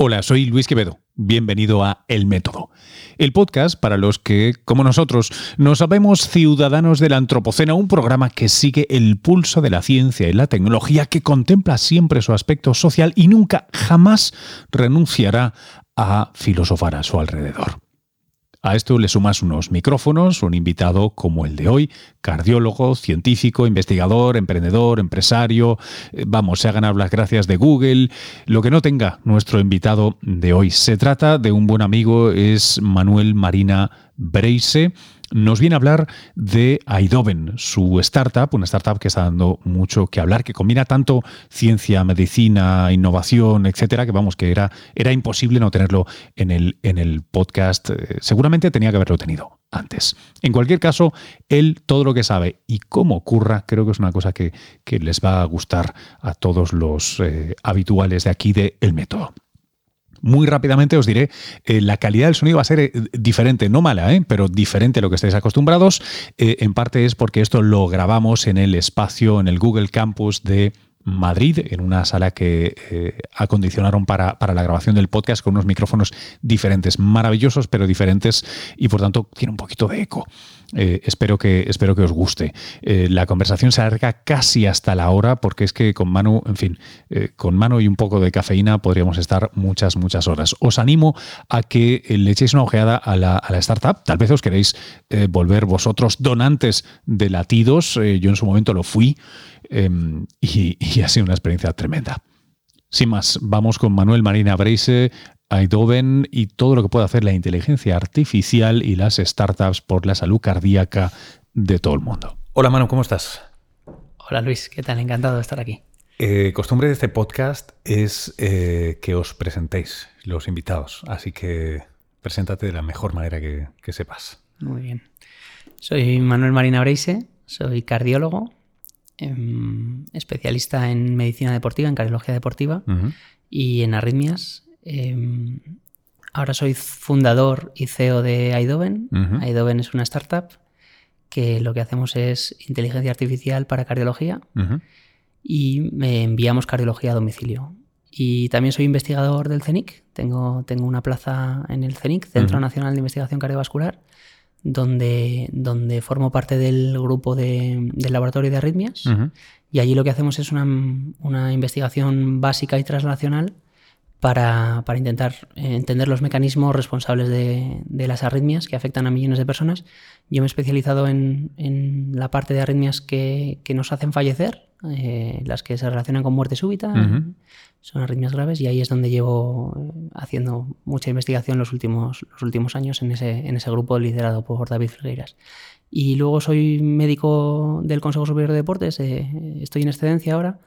Hola, soy Luis Quevedo. Bienvenido a El Método, el podcast para los que, como nosotros, nos sabemos ciudadanos del Antropoceno, un programa que sigue el pulso de la ciencia y la tecnología, que contempla siempre su aspecto social y nunca, jamás renunciará a filosofar a su alrededor. A esto le sumas unos micrófonos, un invitado como el de hoy, cardiólogo, científico, investigador, emprendedor, empresario, eh, vamos, se hagan las gracias de Google, lo que no tenga nuestro invitado de hoy. Se trata de un buen amigo, es Manuel Marina Breise nos viene a hablar de Aidoven, su startup, una startup que está dando mucho que hablar, que combina tanto ciencia, medicina, innovación, etcétera, que vamos, que era, era imposible no tenerlo en el, en el podcast. Eh, seguramente tenía que haberlo tenido antes. En cualquier caso, él todo lo que sabe y cómo ocurra, creo que es una cosa que, les va a gustar a todos los eh, habituales de aquí de El Método. Muy rápidamente os diré, eh, la calidad del sonido va a ser eh, diferente, no mala, eh, pero diferente a lo que estáis acostumbrados. en parte es porque esto lo grabamos en el espacio, en el Google Campus de Madrid, en una sala que acondicionaron para, para, la grabación del podcast con unos micrófonos diferentes, maravillosos pero diferentes y por tanto tiene un poquito de eco. Eh, espero, que, espero que os guste. Eh, la conversación se alarga casi hasta la hora porque es que con mano, en fin, eh, con mano y un poco de cafeína podríamos estar muchas, muchas horas. Os animo a que le echéis una ojeada a la, startup. Tal vez os queréis volver vosotros donantes de latidos. yo en su momento lo fui em, y, y ha sido una experiencia tremenda. Sin más, vamos con Manuel Marina Breise, Aidoven y todo lo que puede hacer la inteligencia artificial y las startups por la salud cardíaca de todo el mundo. Hola Manu, ¿cómo estás? Hola Luis, ¿qué tal? Encantado de estar aquí. Eh, costumbre de este podcast es eh, que os presentéis los invitados, así que preséntate de la mejor manera que, sepas. Muy bien. Soy Manuel Marina Breise, soy cardiólogo, em, especialista en medicina deportiva, en cardiología deportiva y en arritmias Em, ahora soy fundador y CEO de Aidoven. Aidoven es una startup que lo que hacemos es inteligencia artificial para cardiología y enviamos cardiología a domicilio. Y también soy investigador del CENIC. Tengo, tengo una plaza en el CENIC, Centro Nacional de Investigación Cardiovascular, donde, donde formo parte del grupo de, del laboratorio de arritmias. Y allí lo que hacemos es una, una investigación básica y translacional para, intentar eh, entender los mecanismos responsables de, las arritmias que afectan a millones de personas. Yo me he especializado en, la parte de arritmias que, nos hacen fallecer, eh, las que se relacionan con muerte súbita, son arritmias graves, y ahí es donde llevo eh, haciendo mucha investigación los últimos, los últimos años en ese, en ese grupo liderado por David Figueiras. Y luego soy médico del Consejo Superior de Deportes, estoy en excedencia ahora.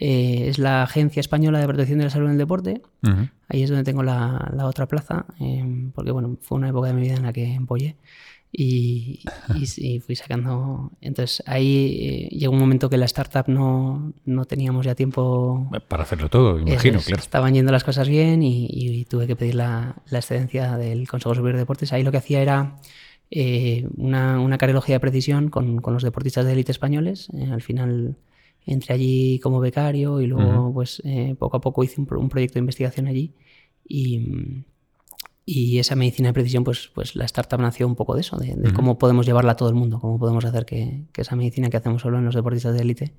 Eh, es la Agencia Española de Protección de la Salud en el Deporte. Ahí es donde tengo la, otra plaza, eh, porque bueno, fue una época de mi vida en la que empollé y, fui sacando. Entonces ahí eh, llegó un momento que la startup no, no teníamos ya tiempo. Para hacerlo todo, imagino, claro. Estaban yendo las cosas bien y, tuve que pedir la, excedencia del Consejo Superior de Deportes. Ahí lo que hacía era. una, una cardiología de precisión con, con los deportistas de élite españoles. al final entré allí como becario y luego pues eh, poco a poco hice un, proyecto de investigación allí y, y, esa medicina de precisión pues, pues la startup nació un poco de eso, de, cómo podemos llevarla a todo el mundo, cómo podemos hacer que, que esa medicina que hacemos solo en los deportistas de élite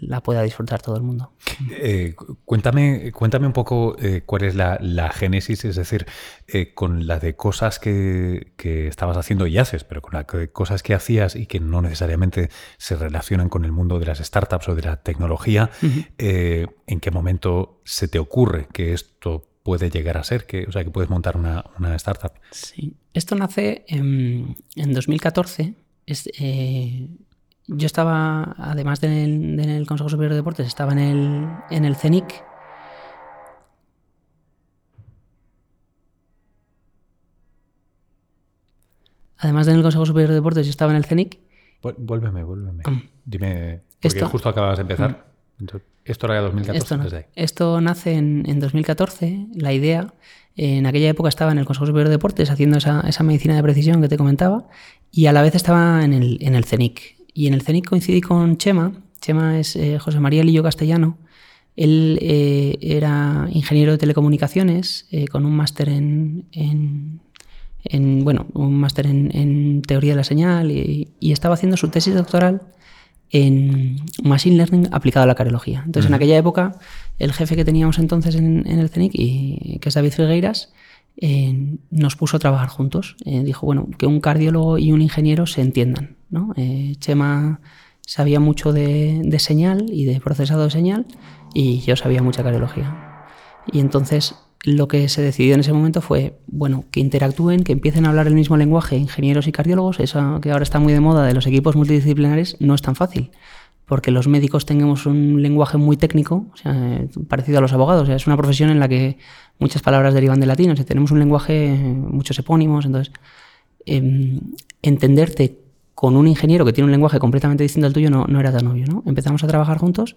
la pueda disfrutar todo el mundo. Eh, cuéntame, cuéntame un poco eh, cuál es la, génesis, es decir, eh, con la de cosas que, estabas haciendo y haces, pero con las cosas que hacías y que no necesariamente se relacionan con el mundo de las startups o de la tecnología, ¿en qué momento se te ocurre que esto puede llegar a ser, que, o sea, que puedes montar una, startup? Sí, esto nace en, 2014. Es, yo estaba, además del, el Consejo Superior de Deportes, estaba en el, en el CENIC. Además del Consejo Superior de Deportes, yo estaba en el CENIC. Vuélveme, vuélveme. Dime, porque justo acabas de empezar. Mm. Esto era 2014. Esto, nace en, 2014, la idea. En aquella época estaba en el Consejo Superior de Deportes haciendo esa, esa medicina de precisión que te comentaba y a la vez estaba en el, en el CENIC. Y en el CENIC coincidí con Chema. Chema es eh, José María Lillo Castellano, Él eh, era ingeniero de telecomunicaciones eh, con un máster en, en, bueno, un máster en, teoría de la señal y, estaba haciendo su tesis doctoral en Machine Learning aplicado a la cardiología. Entonces, en aquella época, el jefe que teníamos entonces en, el CENIC, y, que es David Figueiras, eh, nos puso a trabajar juntos. dijo, bueno, que un cardiólogo y un ingeniero se entiendan. ¿no? Chema sabía mucho de, de, señal y de procesado de señal y yo sabía mucha cardiología. Y entonces lo que se decidió en ese momento fue, bueno, que interactúen, que empiecen a hablar el mismo lenguaje ingenieros y cardiólogos, eso que ahora está muy de moda de los equipos multidisciplinares, no es tan fácil, porque los médicos tengamos un lenguaje muy técnico, parecido a los abogados, es una profesión en la que muchas palabras derivan de latín, o sea, tenemos un lenguaje, muchos epónimos, entonces, em, entenderte con un ingeniero que tiene un lenguaje completamente distinto al tuyo no, no era tan obvio, ¿no? Empezamos a trabajar juntos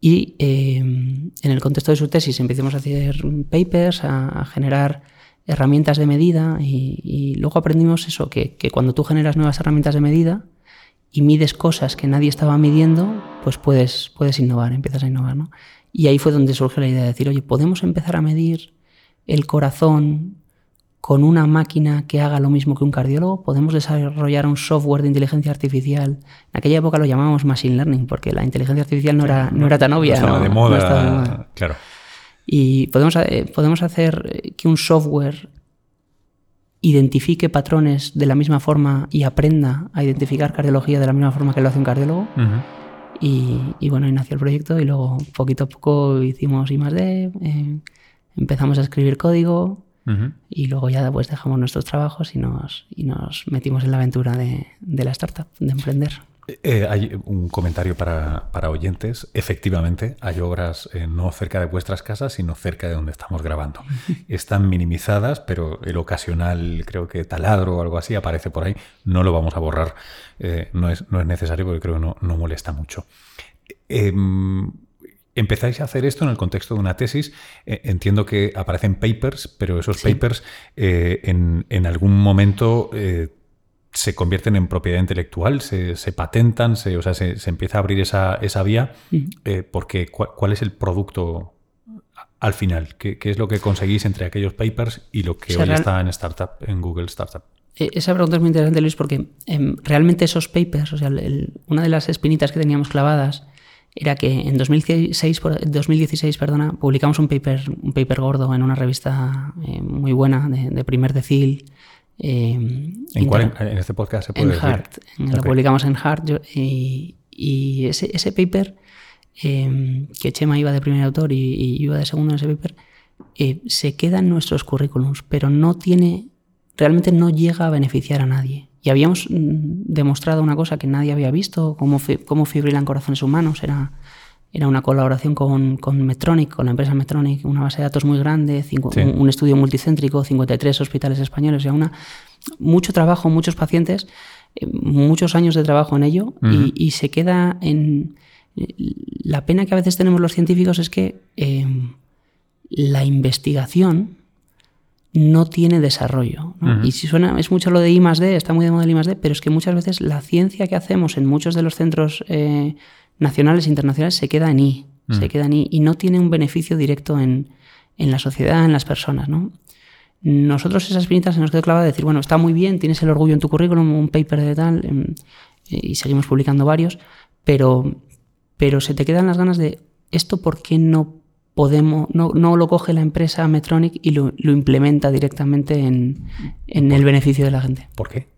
y eh, en el contexto de su tesis empecemos a hacer papers, a, generar herramientas de medida y, luego aprendimos eso, que, cuando tú generas nuevas herramientas de medida y mides cosas que nadie estaba midiendo, pues puedes, puedes innovar, empiezas a innovar. ¿no? Y ahí fue donde surge la idea de decir, oye, podemos empezar a medir el corazón con una máquina que haga lo mismo que un cardiólogo, podemos desarrollar un software de inteligencia artificial. En aquella época lo llamábamos machine learning, porque la inteligencia artificial no era, no era tan obvia. No estaba, de, moda, Claro. Y podemos, eh, podemos hacer que un software identifique patrones de la misma forma y aprenda a identificar cardiología de la misma forma que lo hace un cardiólogo. y, bueno, ahí nació el proyecto y luego poquito a poco hicimos I más D, eh, empezamos a escribir código, y luego ya pues dejamos nuestros trabajos y nos, y nos metimos en la aventura de, de la startup, de emprender. Eh, hay un comentario para, para, oyentes. Efectivamente, hay obras eh, no cerca de vuestras casas, sino cerca de donde estamos grabando. Están minimizadas, pero el ocasional, creo que taladro o algo así, aparece por ahí. No lo vamos a borrar. Eh, no, es, no, es, necesario porque creo que no, no molesta mucho. Em, empezáis a hacer esto en el contexto de una tesis. Eh, entiendo que aparecen papers, pero esos papers eh, en, algún momento eh, se convierten en propiedad intelectual, se, patentan, se, o sea, se, empieza a abrir esa, esa vía. porque ¿cuál, es el producto al final? ¿Qué, es lo que conseguís entre aquellos papers y lo que hoy está en Startup, en Google Startup? Esa pregunta es muy interesante, Luis, porque em, realmente esos papers, o sea, una de las espinitas que teníamos clavadas era que en 2016, 2016 perdona, publicamos un paper, un paper gordo en una revista eh, muy buena de, primer decil. Eh, ¿En, cuál, en, este podcast se puede en Heart, Lo publicamos en Heart y, ese, ese, paper, eh, que Chema iba de primer autor y, y, iba de segundo en ese paper, se queda en nuestros currículums, pero no tiene, realmente no llega a beneficiar a nadie. Y habíamos mm, demostrado una cosa que nadie había visto, cómo, cómo fibrilan corazones humanos. Era, era una colaboración con, con, Medtronic, con la empresa Medtronic, una base de datos muy grande, un, estudio multicéntrico, 53 hospitales españoles, o una, mucho trabajo, muchos pacientes, eh, muchos años de trabajo en ello y, se queda en... La pena que a veces tenemos los científicos es que eh, la investigación no tiene desarrollo. Y si suena, es mucho lo de I más D, está muy de moda el I más D, pero es que muchas veces la ciencia que hacemos en muchos de los centros eh, nacionales e internacionales se queda en I, se queda en I y no tiene un beneficio directo en, la sociedad, en las personas. ¿no? Nosotros esas pinitas se nos quedó clavada de decir, bueno, está muy bien, tienes el orgullo en tu currículum, un paper de tal, em, y seguimos publicando varios, pero, pero se te quedan las ganas de esto, ¿por qué no podemos, no, no, lo coge la empresa Metronic y lo, implementa directamente en, el beneficio de la gente. ¿Por qué?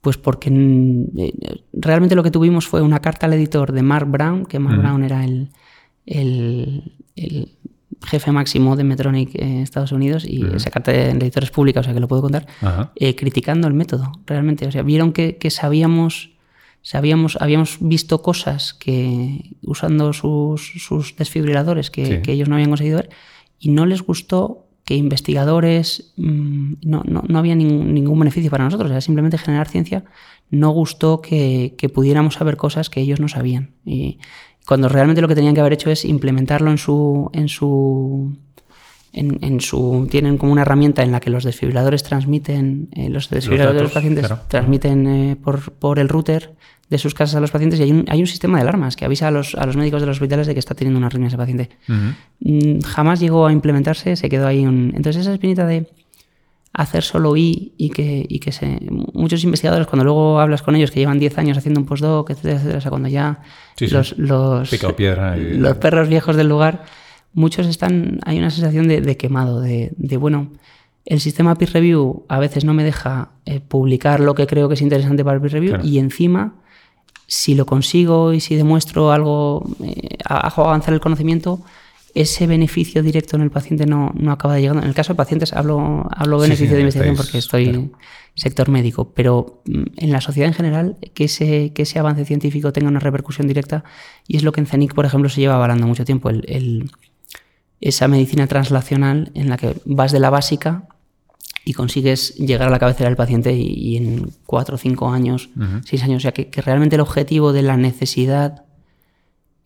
Pues porque eh, realmente lo que tuvimos fue una carta al editor de Mark Brown, que Mark Brown era el, jefe máximo de Metronic en Estados Unidos, y esa carta de editores pública, o sea que lo puedo contar, eh, criticando el método, realmente. O sea, vieron que, que sabíamos habíamos visto cosas que usando sus, desfibriladores que, ellos no habían conseguido ver y no les gustó que investigadores mm, no, no, había ningún, beneficio para nosotros, era simplemente generar ciencia, no gustó que, pudiéramos saber cosas que ellos no sabían. Y cuando realmente lo que tenían que haber hecho es implementarlo en su, en su en, su, tienen como una herramienta en la que los desfibriladores transmiten, eh, los desfibriladores de los pacientes transmiten eh, por, por, el router de sus casas a los pacientes y hay un, hay un sistema de alarmas que avisa a los, a los, médicos de los hospitales de que está teniendo una arritmia ese paciente. Mm, jamás llegó a implementarse, se quedó ahí un... Entonces esa espinita de hacer solo I y que, y que se, muchos investigadores cuando luego hablas con ellos que llevan 10 años haciendo un postdoc, etcétera, etcétera, o sea, cuando ya los, los, los perros viejos del lugar muchos están, hay una sensación de, quemado, de, bueno, el sistema peer review a veces no me deja eh, publicar lo que creo que es interesante para el peer review y encima, si lo consigo y si demuestro algo, eh, hago avanzar el conocimiento, ese beneficio directo en el paciente no, no, acaba de llegar. En el caso de pacientes hablo, hablo beneficio de investigación porque estoy en sector médico, pero mm, en la sociedad en general que ese, que ese avance científico tenga una repercusión directa y es lo que en CENIC, por ejemplo, se lleva avalando mucho tiempo, el esa medicina translacional en la que vas de la básica y consigues llegar a la cabecera del paciente y, en cuatro, cinco años, seis años, o sea, que, realmente el objetivo de la necesidad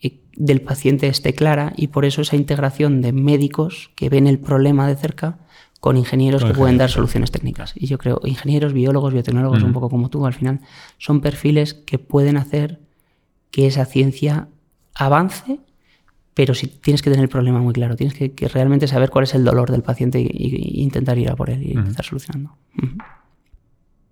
eh, del paciente esté clara y por eso esa integración de médicos que ven el problema de cerca con ingenieros que pueden dar soluciones técnicas. Y yo creo, ingenieros, biólogos, biotecnólogos, un poco como tú, al final, son perfiles que pueden hacer que esa ciencia avance pero si tienes que tener el problema muy claro, tienes que, realmente saber cuál es el dolor del paciente e intentar ir a por él y estar solucionando.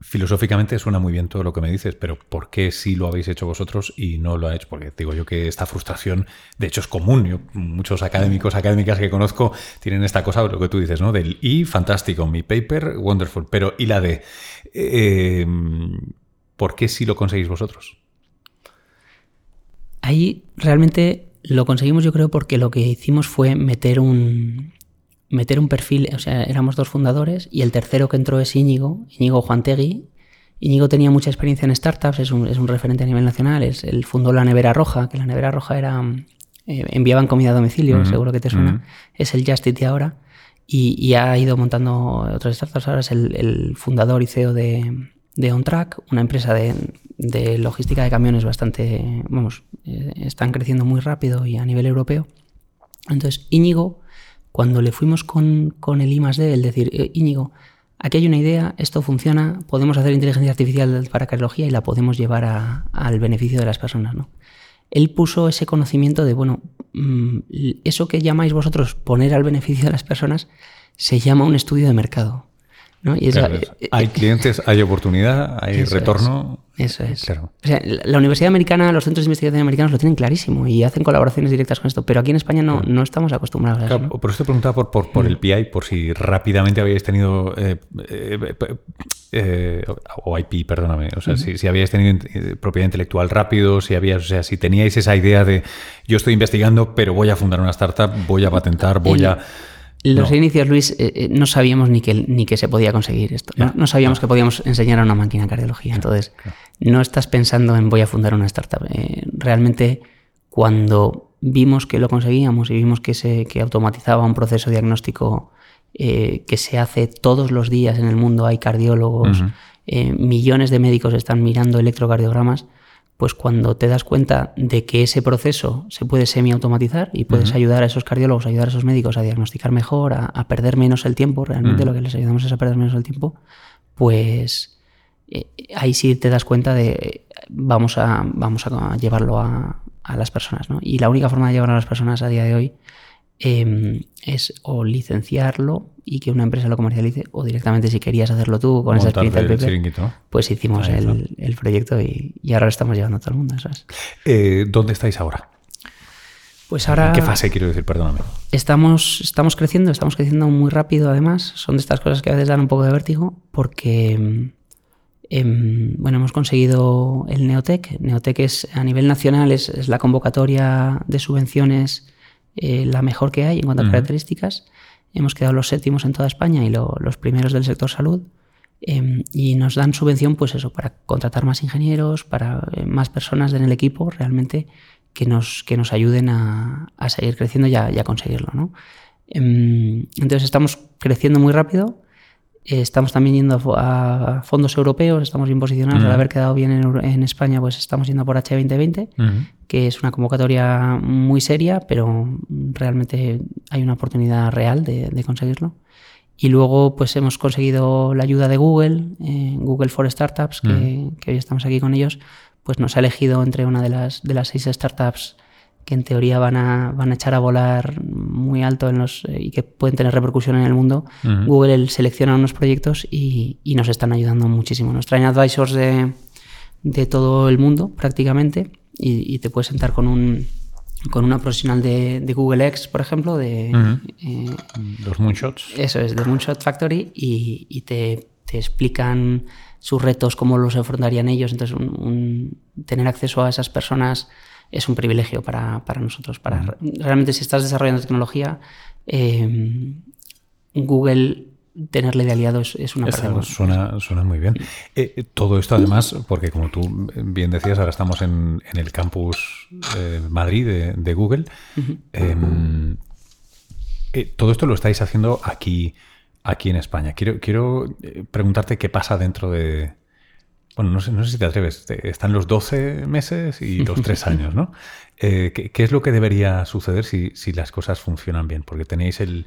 Filosóficamente suena muy bien todo lo que me dices, pero ¿por qué sí lo habéis hecho vosotros y no lo ha hecho? Porque digo yo que esta frustración, de hecho, es común. muchos académicos, académicas que conozco tienen esta cosa, lo que tú dices, ¿no? Del I, fantástico, mi paper, wonderful, pero ¿y la de? Eh, ¿Por qué sí lo conseguís vosotros? Ahí realmente lo conseguimos yo creo porque lo que hicimos fue meter un, meter un perfil, o sea, éramos dos fundadores y el tercero que entró es Íñigo, Íñigo Juantegui. Íñigo tenía mucha experiencia en startups, es un, es un referente a nivel nacional, es, él fundó la Nevera Roja, que la Nevera Roja era, eh, enviaban comida a domicilio, seguro que te suena, es el Just de ahora, y, ha ido montando otras startups, ahora es el fundador y CEO de, de OnTrack, una empresa de, logística de camiones bastante, vamos, eh, están creciendo muy rápido y a nivel europeo. Entonces, Íñigo, cuando le fuimos con, con el I el decir, eh, Íñigo, aquí hay una idea, esto funciona, podemos hacer inteligencia artificial para cardiología y la podemos llevar al beneficio de las personas, ¿no? Él puso ese conocimiento de, bueno, mm, eso que llamáis vosotros poner al beneficio de las personas se llama un estudio de mercado. Eh, hay clientes, hay oportunidad, hay retorno. eso es. la Universidad Americana, los centros de investigación americanos lo tienen clarísimo y hacen colaboraciones directas con esto, pero aquí en España no, no estamos acostumbrados a eso. Por eso te preguntaba por, por, el mm. PI, por si rápidamente habíais tenido. Eh, eh, o IP, perdóname. O sea, si, si, habíais tenido propiedad intelectual rápido, si habías, o sea, si teníais esa idea de yo estoy investigando, pero voy a fundar una startup, voy a patentar, voy a. Los inicios, Luis, eh, eh, no sabíamos ni que, ni que se podía conseguir esto. No, sabíamos que podíamos enseñar a una máquina cardiología. Entonces, no estás pensando en voy a fundar una startup. Eh, realmente, cuando vimos que lo conseguíamos y vimos que se que automatizaba un proceso diagnóstico que se hace todos los días en el mundo, hay cardiólogos, millones de médicos están mirando electrocardiogramas, pues cuando te das cuenta de que ese proceso se puede semiautomatizar y puedes ayudar a esos cardiólogos, ayudar a esos médicos a diagnosticar mejor, a, perder menos el tiempo, realmente lo que les ayudamos es a perder menos el tiempo, pues eh, ahí sí te das cuenta de vamos a, vamos a llevarlo a, a las personas. ¿no? Y la única forma de llevarlo a las personas a día de hoy Em, es o licenciarlo y que una empresa lo comercialice o directamente si querías hacerlo tú con esa experiencia del PP, pues hicimos el, proyecto y, ahora lo estamos llevando a todo el mundo. Eh, ¿Dónde estáis ahora? Pues ahora... ¿En qué fase quiero decir? Perdóname. Estamos, estamos creciendo, estamos creciendo muy rápido además. Son de estas cosas que a veces dan un poco de vértigo porque... Em, bueno, hemos conseguido el Neotec. Neotec es a nivel nacional, es, es la convocatoria de subvenciones eh, la mejor que hay en cuanto a características. Hemos quedado los séptimos en toda España y los primeros del sector salud. Em, y nos dan subvención, pues eso, para contratar más ingenieros, para eh, más personas en el equipo realmente que nos, que nos ayuden a, seguir creciendo y a, conseguirlo. ¿no? Em, entonces estamos creciendo muy rápido. Eh, estamos también yendo a fondos europeos, estamos bien posicionados. Al haber quedado bien en, España, pues estamos yendo por H2020, que es una convocatoria muy seria, pero realmente hay una oportunidad real de, conseguirlo. Y luego, pues hemos conseguido la ayuda de Google, eh, Google for Startups, que, que, hoy estamos aquí con ellos, pues nos ha elegido entre una de las, de las seis startups que en teoría van a, van a echar a volar muy alto en los, eh, y que pueden tener repercusión en el mundo, Google selecciona unos proyectos y, nos están ayudando muchísimo. Nos traen advisors de, de todo el mundo prácticamente y, te puedes sentar con un, con una profesional de, Google X, por ejemplo, de eh, los Moonshots. Eso es, de Moonshot Factory, y, te, te, explican sus retos, cómo los afrontarían ellos. Entonces, tener acceso a esas personas es un privilegio para, nosotros. Para, Realmente si estás desarrollando tecnología, eh, Google tenerle de aliado es, una parte suena, suena muy bien. Eh, eh, todo esto además, porque como tú bien decías, ahora estamos en, el campus Madrid de, Google. Em, todo esto lo estáis haciendo aquí, aquí en España. Quiero, quiero preguntarte qué pasa dentro de, bueno, no sé, no sé si te atreves, están los 12 meses y los 3 años, ¿no? Eh, ¿qué, es lo que debería suceder si, las cosas funcionan bien? Porque tenéis el,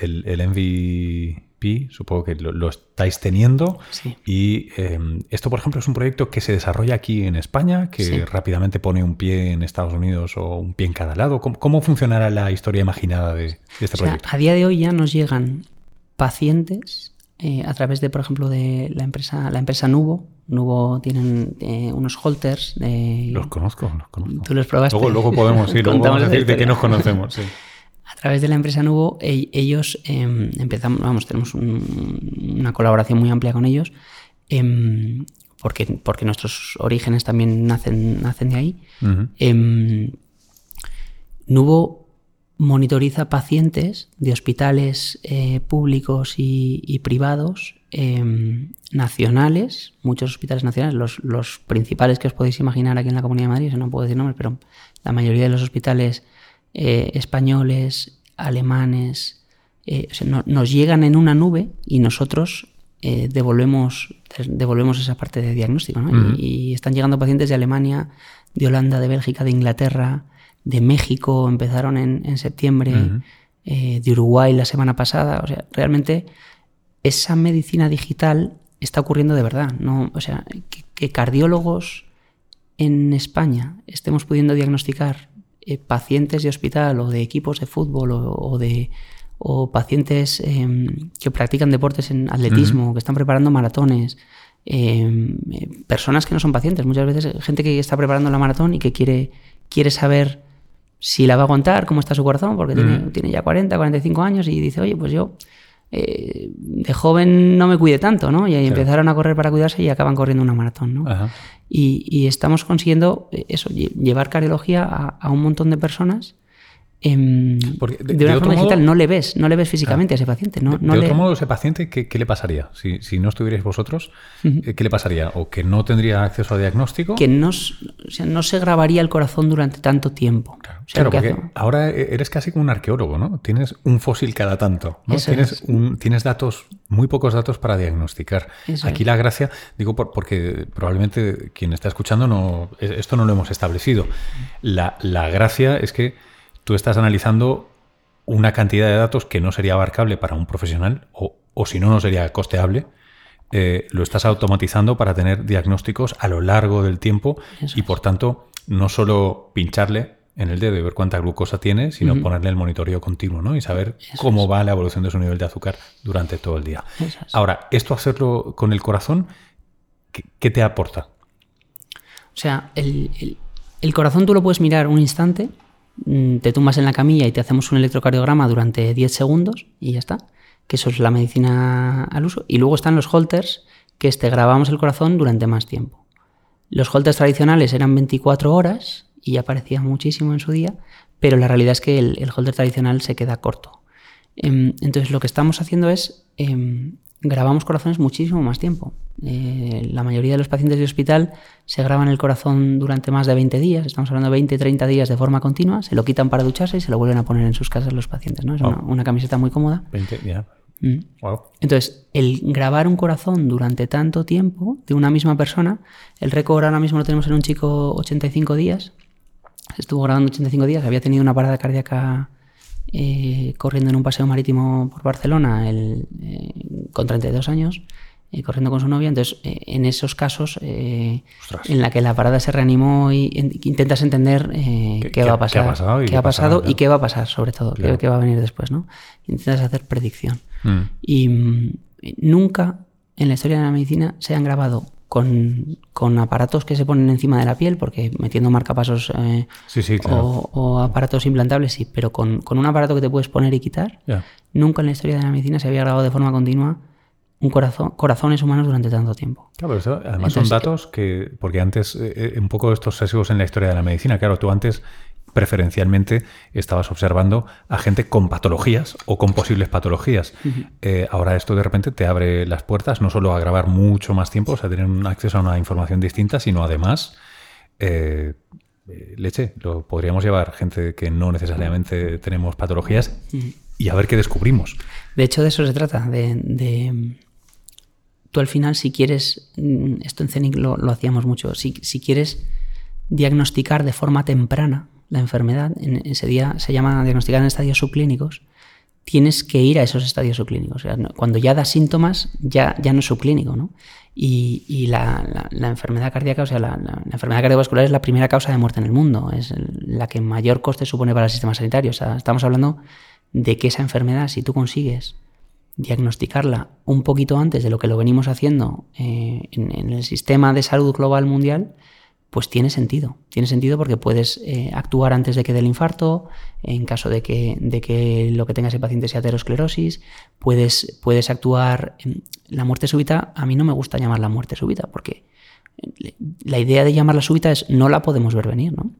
MVP, supongo que lo, estáis teniendo. Y em, esto, por ejemplo, es un proyecto que se desarrolla aquí en España, que rápidamente pone un pie en Estados Unidos o un pie en cada lado. ¿Cómo, funcionará la historia imaginada de, este proyecto? A día de hoy ya nos llegan pacientes eh, a través de, por ejemplo, de la empresa, la empresa Nubo. Nubo tienen eh, unos holters. De... Los conozco, los conozco. Tú los probaste. Luego, podemos ir, luego a decir de qué nos conocemos. A través de la empresa Nubo, e, ellos em, empezamos, vamos, tenemos una colaboración muy amplia con ellos, em, porque, porque nuestros orígenes también nacen, nacen de ahí. Em, Nubo monitoriza pacientes de hospitales eh, públicos y, privados em, nacionales, muchos hospitales nacionales, los, principales que os podéis imaginar aquí en la Comunidad de Madrid, no puedo decir nombres, pero la mayoría de los hospitales eh, españoles, alemanes, eh, nos llegan en una nube y nosotros devolvemos, devolvemos esa parte de diagnóstico. y, están llegando pacientes de Alemania, de Holanda, de Bélgica, de Inglaterra, de México empezaron en, septiembre, eh, de Uruguay la semana pasada. O sea, realmente esa medicina digital está ocurriendo de verdad. ¿no? O sea, que, cardiólogos en España estemos pudiendo diagnosticar eh, pacientes de hospital o de equipos de fútbol o, de o pacientes em, que practican deportes en atletismo, que están preparando maratones, em, eh, personas que no son pacientes, muchas veces gente que está preparando la maratón y que quiere, quiere saber si la va a aguantar, cómo está su corazón, porque tiene, ya 40, 45 años y dice, oye, pues yo eh, de joven no me cuide tanto, ¿no? Y ahí empezaron a correr para cuidarse y acaban corriendo una maratón, ¿no? Y, estamos consiguiendo eso, llevar cardiología a un montón de personas Em, de, una forma digital no le ves, no le ves físicamente a ese paciente. No, de, otro modo, ese paciente, ¿qué, le pasaría? Si, no estuvierais vosotros, eh, ¿qué le pasaría? ¿O que no tendría acceso a diagnóstico? Que no, no se grabaría el corazón durante tanto tiempo. Claro, porque ahora e, eres casi como un arqueólogo, ¿no? Tienes un fósil cada tanto. Tienes, tienes datos, muy pocos datos para diagnosticar. Aquí la gracia, digo porque probablemente quien está escuchando no, e, esto no lo hemos establecido. La, la gracia es que tú estás analizando una cantidad de datos que no sería abarcable para un profesional o, si no, no sería costeable. Eh, lo estás automatizando para tener diagnósticos a lo largo del tiempo y por tanto no solo pincharle en el dedo y ver cuánta glucosa tiene, sino ponerle el monitoreo continuo ¿no? y saber cómo va la evolución de su nivel de azúcar durante todo el día. Ahora, esto hacerlo con el corazón, ¿qué, te aporta? O sea, el, el corazón tú lo puedes mirar un instante te tumbas en la camilla y te hacemos un electrocardiograma durante 10 segundos y ya está. Que eso es la medicina al uso. Y luego están los holters, que te grabamos el corazón durante más tiempo. Los holters tradicionales eran 24 horas y ya parecía muchísimo en su día, pero la realidad es que el, holter tradicional se queda corto. Em, entonces lo que estamos haciendo es em, grabamos corazones muchísimo más tiempo. Eh, la mayoría de los pacientes de hospital se graban el corazón durante más de 20 días, estamos hablando de 20, 30 días de forma continua, se lo quitan para ducharse y se lo vuelven a poner en sus casas los pacientes. ¿no? Es una, camiseta muy cómoda. Mm. Entonces, el grabar un corazón durante tanto tiempo de una misma persona, el récord ahora mismo lo tenemos en un chico 85 días. Estuvo grabando 85 días, había tenido una parada cardíaca eh, corriendo en un paseo marítimo por Barcelona el, eh, con 32 años eh, corriendo con su novia. Entonces, eh, en esos casos en la que la parada se reanimó y intentas entender ¿Qué, va a pasar, qué ha pasado, y qué, ha pasado y qué va a pasar, sobre todo, qué, va a venir después, ¿no? Intentas hacer predicción. Mm. Y mm, nunca en la historia de la medicina se han grabado con, con, aparatos que se ponen encima de la piel, porque metiendo marcapasos eh, o, aparatos implantables, sí, pero con, con, un aparato que te puedes poner y quitar, nunca en la historia de la medicina se había grabado de forma continua un corazón, corazones humanos durante tanto tiempo. Claro, pero además son datos que, porque antes, eh, eh, un poco estos sesgos en la historia de la medicina, claro, tú antes preferencialmente estabas observando a gente con patologías o con posibles patologías. Eh, ahora esto de repente te abre las puertas no solo a grabar mucho más tiempo, o sea, tener un acceso a una información distinta, sino además, leche, lo podríamos llevar gente que no necesariamente tenemos patologías y a ver qué descubrimos. De hecho, de eso se trata, de tú al final, si quieres, mm, esto en CENIC lo, hacíamos mucho, si, quieres diagnosticar de forma temprana la enfermedad, en ese día se llama diagnosticar en estadios subclínicos, tienes que ir a esos estadios subclínicos. cuando ya da síntomas, ya, ya no es subclínico, ¿no? Y, la, enfermedad cardíaca, o sea, la, enfermedad cardiovascular es la primera causa de muerte en el mundo, es la que mayor coste supone para el sistema sanitario. O sea, estamos hablando de que esa enfermedad, si tú consigues diagnosticarla un poquito antes de lo que lo venimos haciendo eh, en, el sistema de salud global mundial, pues tiene sentido. Tiene sentido porque puedes eh, actuar antes de que dé el infarto, en caso de que, de que lo que tenga ese paciente sea aterosclerosis, puedes, puedes actuar... En la muerte súbita, a mí no me gusta llamarla muerte súbita, porque la idea de llamarla súbita es no la podemos ver venir, ¿no?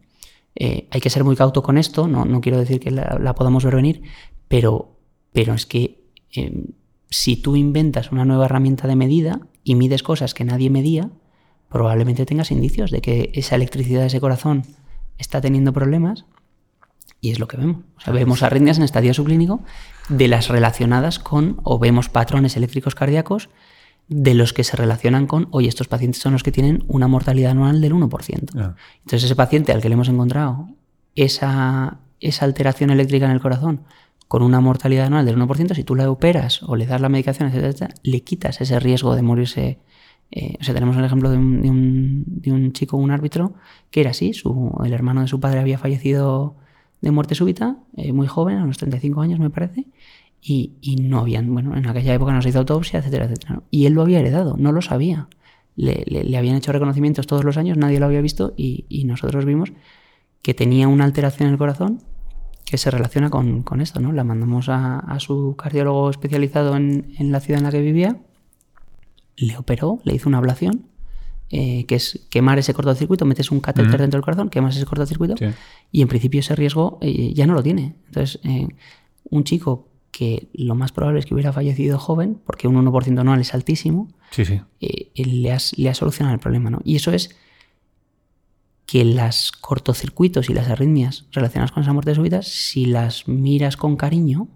Eh, hay que ser muy cauto con esto, no, no quiero decir que la, la podamos ver venir, pero, pero es que Em, si tú inventas una nueva herramienta de medida y mides cosas que nadie medía, probablemente tengas indicios de que esa electricidad de ese corazón está teniendo problemas y es lo que vemos. O sea, vemos arritmias en estadio subclínico de las relacionadas con, o vemos patrones eléctricos cardíacos de los que se relacionan con, oye, estos pacientes son los que tienen una mortalidad anual del 1%. Entonces ese paciente al que le hemos encontrado esa, esa alteración eléctrica en el corazón con una mortalidad anual del 1%, si tú la operas o le das la medicación, etcétera, le quitas ese riesgo de morirse. Eh, o sea, tenemos el ejemplo de un, de un, chico, un árbitro, que era así, su, el hermano de su padre había fallecido de muerte súbita, eh, muy joven, a los 35 años me parece, y, no habían, bueno, en aquella época no se hizo autopsia, etcétera, etcétera. Y él lo había heredado, no lo sabía. Le, le, habían hecho reconocimientos todos los años, nadie lo había visto y nosotros vimos que tenía una alteración en el corazón que se relaciona con, esto, ¿no? La mandamos a, su cardiólogo especializado en, la ciudad en la que vivía, le operó, le hizo una ablación, eh, que es quemar ese cortocircuito, metes un catéter dentro del corazón, quemas ese cortocircuito, y en principio ese riesgo eh, ya no lo tiene. Entonces, eh, un chico que lo más probable es que hubiera fallecido joven, porque un 1% anual es altísimo, le, le ha solucionado el problema, ¿no? Y eso es que las cortocircuitos y las arritmias relacionadas con esa muerte súbita, si las miras con cariño,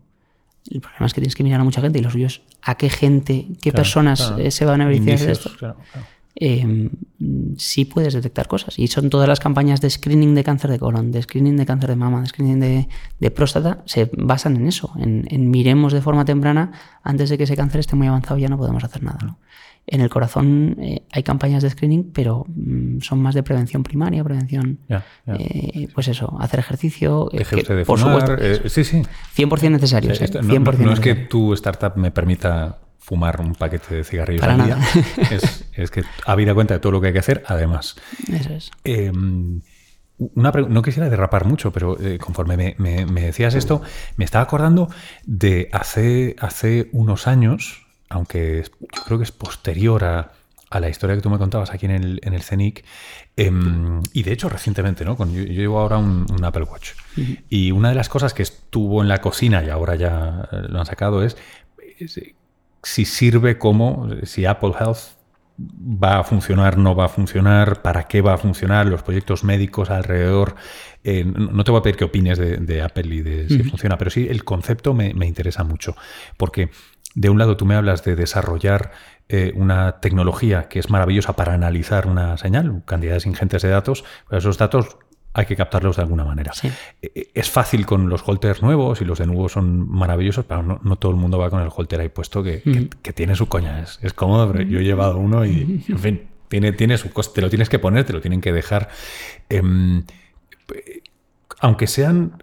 el problema es que tienes que mirar a mucha gente y los suyos a qué gente, qué personas eh, se van a beneficiar de esto. Em, sí puedes detectar cosas. Y son todas las campañas de screening de cáncer de colon, de screening de cáncer de mama, de screening de, próstata, se basan en eso, en, en, miremos de forma temprana antes de que ese cáncer esté muy avanzado ya no podemos hacer nada. ¿no? En el corazón eh, hay campañas de screening, pero mm, son más de prevención primaria, prevención, eh, pues eso, hacer ejercicio. Eh, de por supuesto, sí, sí. 100% necesario. no, es que tu startup me permita fumar un paquete de cigarrillos al día. Es, es, que habida cuenta de todo lo que hay que hacer, además. Eso es. Em, una no quisiera derrapar mucho, pero conforme me, me, decías esto, me estaba acordando de hace, hace unos años, aunque yo creo que es posterior a, la historia que tú me contabas aquí en el, en el CENIC, em, y de hecho recientemente, ¿no? Con, yo, llevo ahora un, Apple Watch. Y una de las cosas que estuvo en la cocina y ahora ya eh, lo han sacado es, si sirve como, si Apple Health va a funcionar, no va a funcionar, para qué va a funcionar, los proyectos médicos alrededor. Eh, no te voy a pedir que opines de, Apple y de si funciona, pero sí el concepto me, interesa mucho. Porque de un lado tú me hablas de desarrollar eh, una tecnología que es maravillosa para analizar una señal, cantidades ingentes de datos, pero esos datos hay que captarlos de alguna manera. E, e, es fácil con los holters nuevos y los de nuevo son maravillosos, pero no, todo el mundo va con el holter ahí puesto que, tiene su coña. Es, cómodo, pero yo he llevado uno y, en fin, tiene, tiene su coste. Te lo tienes que poner, te lo tienen que dejar. Em, aunque sean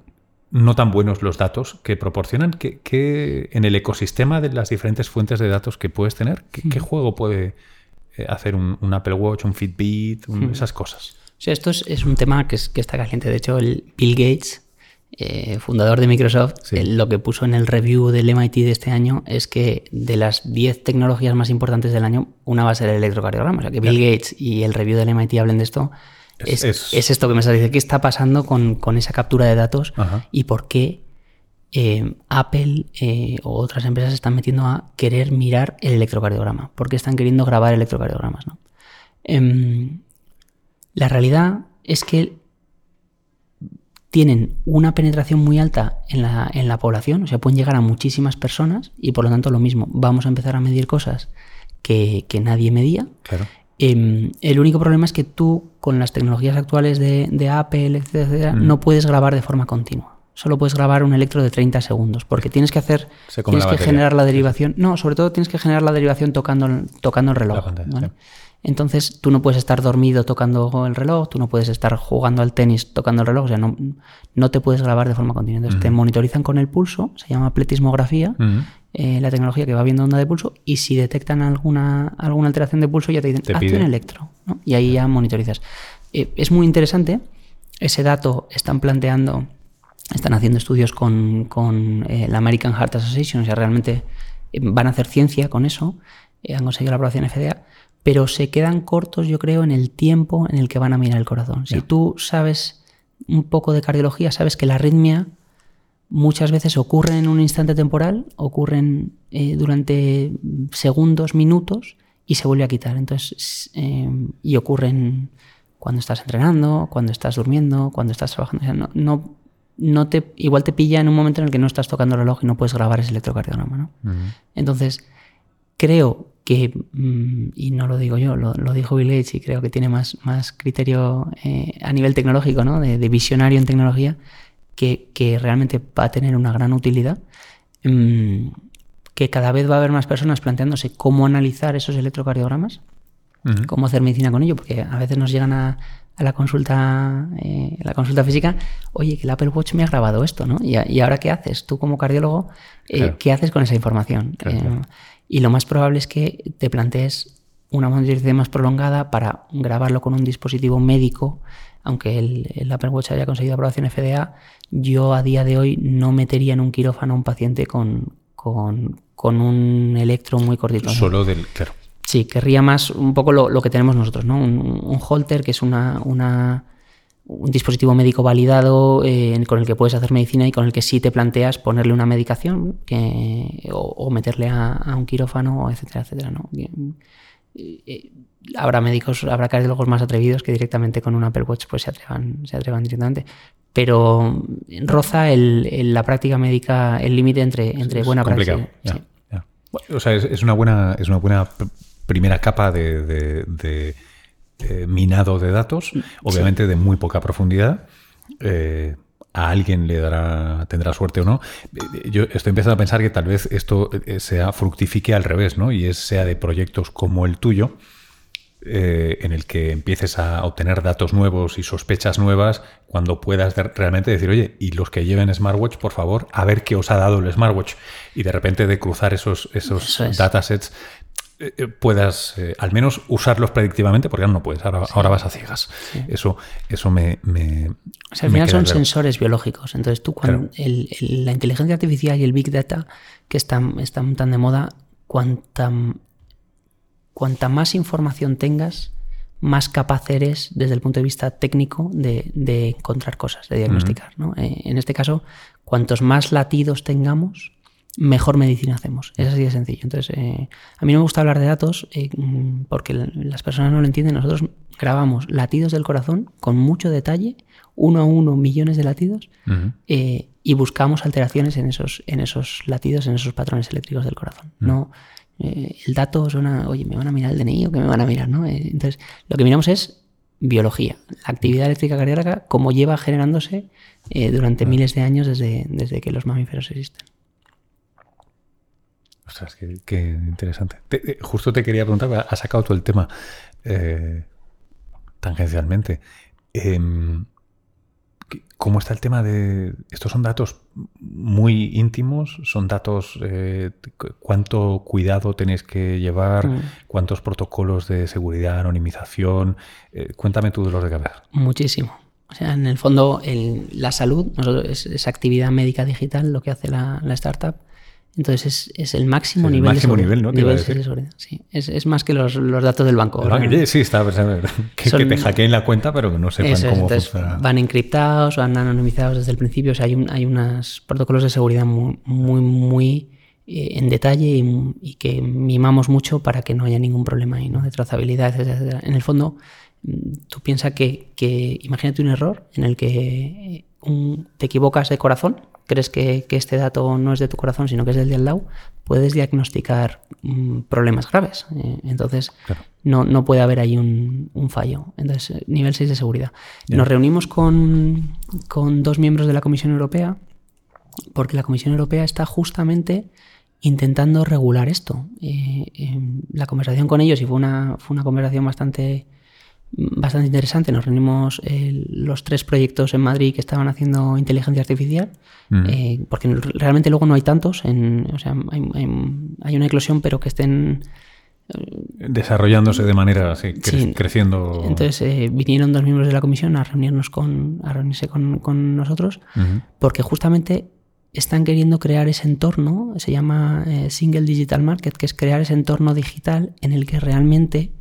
no tan buenos los datos que proporcionan, que, en el ecosistema de las diferentes fuentes de datos que puedes tener, ¿qué, juego puede eh, hacer un, Apple Watch, un Fitbit, esas cosas? O sea, esto es, un tema que, está caliente. De hecho, el Bill Gates, eh, fundador de Microsoft, lo que puso en el review del MIT de este año es que de las 10 tecnologías más importantes del año, una va a ser el electrocardiograma. O sea, que Bill Gates y el review del MIT hablen de esto. Es, esto que me diciendo. ¿Qué está pasando con, esa captura de datos y por qué eh, Apple eh, o otras empresas se están metiendo a querer mirar el electrocardiograma? ¿Por qué están queriendo grabar electrocardiogramas? ¿no? Em, la realidad es que tienen una penetración muy alta en la, población, o sea, pueden llegar a muchísimas personas y por lo tanto lo mismo, vamos a empezar a medir cosas que, nadie medía. Claro. Em, el único problema es que tú, con las tecnologías actuales de, Apple, etcétera, mm. no puedes grabar de forma continua. Solo puedes grabar un electro de 30 segundos, porque tienes que hacer, tienes que generar la derivación. No, sobre todo tienes que generar la derivación tocando, tocando el reloj. Entonces tú no puedes estar dormido tocando el reloj, tú no puedes estar jugando al tenis tocando el reloj, o sea, no, no te puedes grabar de forma continua. Entonces te monitorizan con el pulso, se llama pletismografía, eh, la tecnología que va viendo onda de pulso, y si detectan alguna, alguna alteración de pulso ya te dicen, te hazte un electro, y ahí ya monitorizas. Eh, es muy interesante, ese dato están planteando, están haciendo estudios con, con eh, la American Heart Association, o sea, realmente van a hacer ciencia con eso, han conseguido la aprobación FDA pero se quedan cortos, yo creo, en el tiempo en el que van a mirar el corazón. Si tú sabes un poco de cardiología, sabes que la arritmia muchas veces ocurre en un instante temporal, ocurren eh, durante segundos, minutos y se vuelve a quitar. Entonces, eh, y ocurren cuando estás entrenando, cuando estás durmiendo, cuando estás trabajando. no, no, te, igual te pilla en un momento en el que no estás tocando el reloj y no puedes grabar ese electrocardiograma. ¿no? Entonces, creo que, mm, y no lo digo yo, lo, dijo Bill Gates y creo que tiene más, más criterio eh, a nivel tecnológico, ¿no? de, visionario en tecnología, que, realmente va a tener una gran utilidad. Mm, que cada vez va a haber más personas planteándose cómo analizar esos electrocardiogramas, cómo hacer medicina con ello, porque a veces nos llegan a, la consulta eh, la consulta física, oye, que el Apple Watch me ha grabado esto, ¿no? Y, ahora qué haces? Tú como cardiólogo, eh, ¿qué haces con esa información? Y lo más probable es que te plantees una monitorización más prolongada para grabarlo con un dispositivo médico, aunque el, Apple Watch haya conseguido aprobación FDA, yo a día de hoy no metería en un quirófano a un paciente con, con, un electro muy cortito. Solo del, claro. Sí, querría más un poco lo, que tenemos nosotros, ¿no? Un, un holter, que es una, una un dispositivo médico validado eh, con el que puedes hacer medicina y con el que sí te planteas ponerle una medicación o, meterle a, un quirófano, etcétera, etcétera. ¿no? Eh, eh, habrá médicos, habrá cardiólogos más atrevidos que directamente con un Apple Watch pues se atrevan, se atrevan directamente. Pero roza el, la práctica médica el límite entre, entre buena práctica. O sea, es, una buena, es una buena primera capa de eh, minado de datos, mm, obviamente de muy poca profundidad. Eh, a alguien le dará, tendrá suerte o no. Eh, yo estoy empezando a pensar que tal vez esto sea fructifique al revés, ¿no? Y es, sea de proyectos como el tuyo, en el que empieces a obtener datos nuevos y sospechas nuevas cuando puedas realmente decir, oye, y los que lleven smartwatch, por favor, a ver qué os ha dado el smartwatch. Y de repente de cruzar esos, esos datasets eh, eh, puedas eh, al menos usarlos predictivamente, porque ahora no puedes, ahora, vas a ciegas. Eso, eso me, me O sea, al final son sensores biológicos. Entonces tú, cuando la inteligencia artificial y el Big Data, que están, están tan de moda, cuanta, cuanta más información tengas, más capaz eres desde el punto de vista técnico de, encontrar cosas, de diagnosticar. en este caso, cuantos más latidos tengamos, mejor medicina hacemos. Es así de sencillo. Entonces, eh, a mí no me gusta hablar de datos eh, porque las personas no lo entienden. Nosotros grabamos latidos del corazón con mucho detalle, uno a uno, millones de latidos, eh, y buscamos alteraciones en esos, en esos latidos, en esos patrones eléctricos del corazón. No, el dato suena, oye, me van a mirar el DNI o qué me van a mirar, ¿no? entonces, lo que miramos es biología, la actividad eléctrica cardíaca, cómo lleva generándose durante miles de años desde, desde que los mamíferos existen. Ostras, qué, interesante. justo te quería preguntar, has sacado todo el tema eh, tangencialmente. ¿Cómo está el tema de... Estos son datos muy íntimos, son datos... Eh, ¿Cuánto cuidado tenéis que llevar? Mm. ¿Cuántos protocolos de seguridad, anonimización? Eh, cuéntame tú de los de cabeza. Muchísimo. O sea, en el fondo, la salud es, esa actividad médica digital lo que hace la startup entonces es, el máximo nivel máximo de nivel, ¿no? seguridad. Sí, es, más que los, datos del banco. sí, está que, que te hackeen la cuenta, pero que no sepan cómo funciona. Van encriptados, van anonimizados desde el principio. O sea, hay, hay unos protocolos de seguridad muy, muy, muy eh, en detalle y, que mimamos mucho para que no haya ningún problema ahí, ¿no? De trazabilidad, etcétera. En el fondo, mm, tú piensas que, que, imagínate un error en el que eh, te equivocas de corazón crees que, este dato no es de tu corazón, sino que es del de al lado, puedes diagnosticar mm, problemas graves. Eh, entonces, no, no, puede haber ahí un, fallo. Entonces, eh, nivel 6 de seguridad. Nos reunimos con, dos miembros de la Comisión Europea, porque la Comisión Europea está justamente intentando regular esto. Eh, la conversación con ellos, y fue una, fue una conversación bastante bastante interesante. Nos reunimos eh, los tres proyectos en Madrid que estaban haciendo inteligencia artificial, eh, porque realmente luego no hay tantos. En, o sea, hay, una eclosión, pero que estén eh, desarrollándose de manera así, creciendo. Entonces vinieron dos miembros de la comisión a reunirnos con, a reunirse con, nosotros, porque justamente están queriendo crear ese entorno, se llama Single Digital Market, que es crear ese entorno digital en el que realmente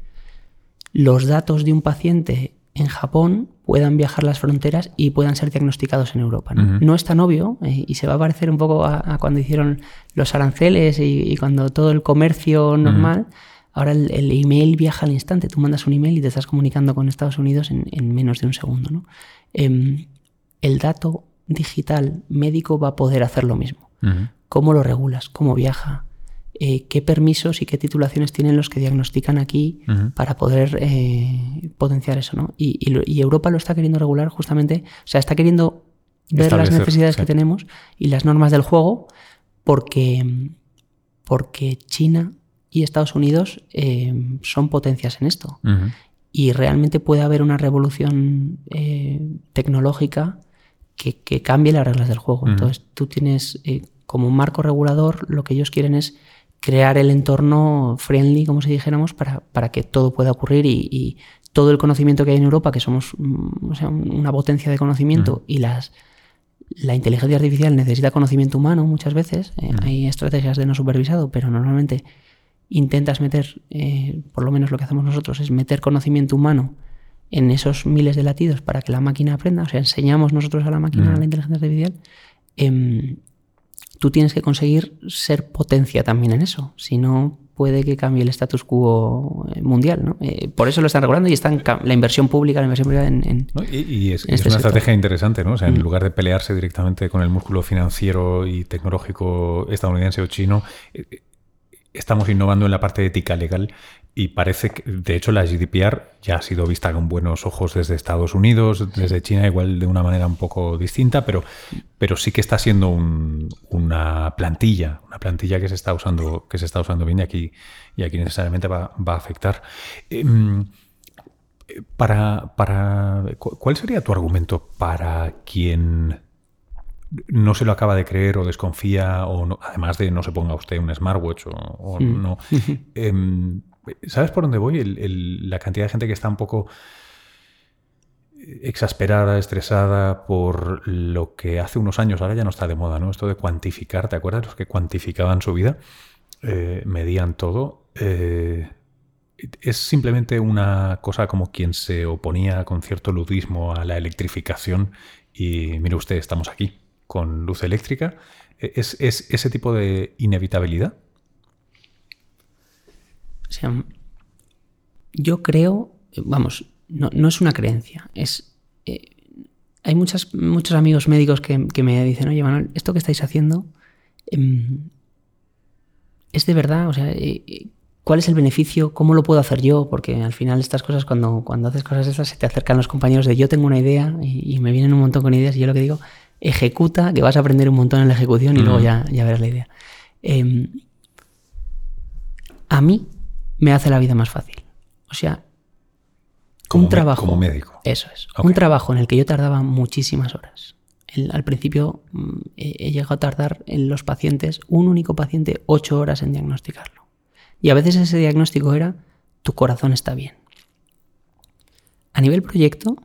los datos de un paciente en Japón puedan viajar las fronteras y puedan ser diagnosticados en Europa. No, es tan obvio eh, y se va a parecer un poco a, cuando hicieron los aranceles y, cuando todo el comercio normal. Ahora el, email viaja al instante. Tú mandas un email y te estás comunicando con Estados Unidos en, menos de un segundo. Em, el dato digital médico va a poder hacer lo mismo. ¿Cómo lo regulas? ¿Cómo viaja? Eh, qué permisos y qué titulaciones tienen los que diagnostican aquí para poder eh, potenciar eso, ¿no? Y, Europa lo está queriendo regular justamente, o sea, está queriendo ver las necesidades que tenemos y las normas del juego porque, porque China y Estados Unidos eh, son potencias en esto. Y realmente puede haber una revolución tecnológica que, cambie las reglas del juego. Entonces tú tienes como un marco regulador, lo que ellos quieren es crear el entorno friendly, como si dijéramos, para, para que todo pueda ocurrir y, todo el conocimiento que hay en Europa, que somos mm, una potencia de conocimiento y las, la inteligencia artificial necesita conocimiento humano muchas veces. Eh, hay estrategias de no supervisado, pero normalmente intentas meter, eh, por lo menos lo que hacemos nosotros, es meter conocimiento humano en esos miles de latidos para que la máquina aprenda. O sea, enseñamos nosotros a la máquina la inteligencia artificial. Em, tú tienes que conseguir ser potencia también en eso. Si no, puede que cambie el status quo eh, mundial. ¿no? Eh, por eso lo están regulando y están la inversión pública, la inversión privada en. y, es, este una estrategia interesante, ¿no? O sea, en mm. lugar de pelearse directamente con el músculo financiero y tecnológico estadounidense o chino, eh, estamos innovando en la parte ética legal y parece que, de hecho, la GDPR ya ha sido vista con buenos ojos desde Estados Unidos, desde China, igual de una manera un poco distinta, pero, pero sí que está siendo una plantilla, una plantilla que se está usando, que se está usando bien y aquí, y aquí necesariamente va, a afectar. Em, para, para, ¿Cuál sería tu argumento para quien no se lo acaba de creer o desconfía, o además de no se ponga usted un smartwatch o, mm. no? Em, ¿Sabes por dónde voy? la cantidad de gente que está un poco exasperada, estresada por lo que hace unos años, ahora ya no está de moda, ¿no? Esto de cuantificar, ¿te acuerdas? Los que cuantificaban su vida, eh, medían todo. Eh, es simplemente una cosa como quien se oponía con cierto ludismo a la electrificación y mire usted, estamos aquí. Con luz eléctrica. ¿Es, ese tipo de inevitabilidad? O sea, yo creo, vamos, no, es una creencia, es... Eh, hay muchas, muchos amigos médicos que, me dicen, oye, Manuel, esto que estáis haciendo em, es de verdad, o sea, eh, eh, ¿cuál es el beneficio? ¿Cómo lo puedo hacer yo? Porque al final estas cosas, cuando, cuando haces cosas estas, se te acercan los compañeros de yo tengo una idea y, me vienen un montón con ideas y yo lo que digo, ejecuta, que vas a aprender un montón en la ejecución y luego ya, ya verás la idea. Em, a mí me hace la vida más fácil. O sea, un trabajo. Como médico. Eso es. Un trabajo en el que yo tardaba muchísimas horas. al principio mm, he, llegado a tardar en los pacientes, un único paciente, ocho horas en diagnosticarlo. Y a veces ese diagnóstico era, tu corazón está bien. A nivel proyecto,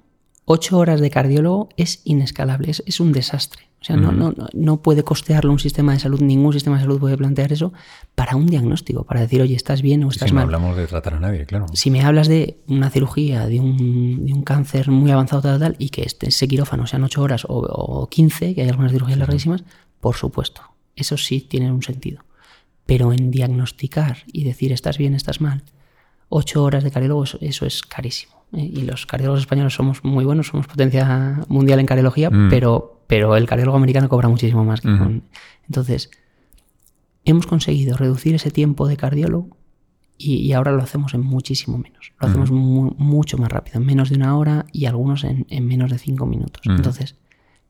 ocho horas de cardiólogo es inescalable, es un desastre. O sea, no, no, no puede costearlo un sistema de salud, ningún sistema de salud puede plantear eso para un diagnóstico, para decir, oye, estás bien o estás si mal. No hablamos de tratar a nadie, claro. Si me hablas de una cirugía, de un, de un cáncer muy avanzado, tal, tal, y que este, ese quirófano sean 8 horas o, 15, que hay algunas cirugías larguísimas, por supuesto, eso sí tiene un sentido. Pero en diagnosticar y decir, estás bien, estás mal, 8 horas de cardiólogo, eso es carísimo. Y los cardiólogos españoles somos muy buenos, somos potencia mundial en cardiología, mm. pero, pero el cardiólogo americano cobra muchísimo más. Entonces, hemos conseguido reducir ese tiempo de cardiólogo y, ahora lo hacemos en muchísimo menos. Lo hacemos mucho más rápido, en menos de una hora y algunos en, menos de cinco minutos. Entonces,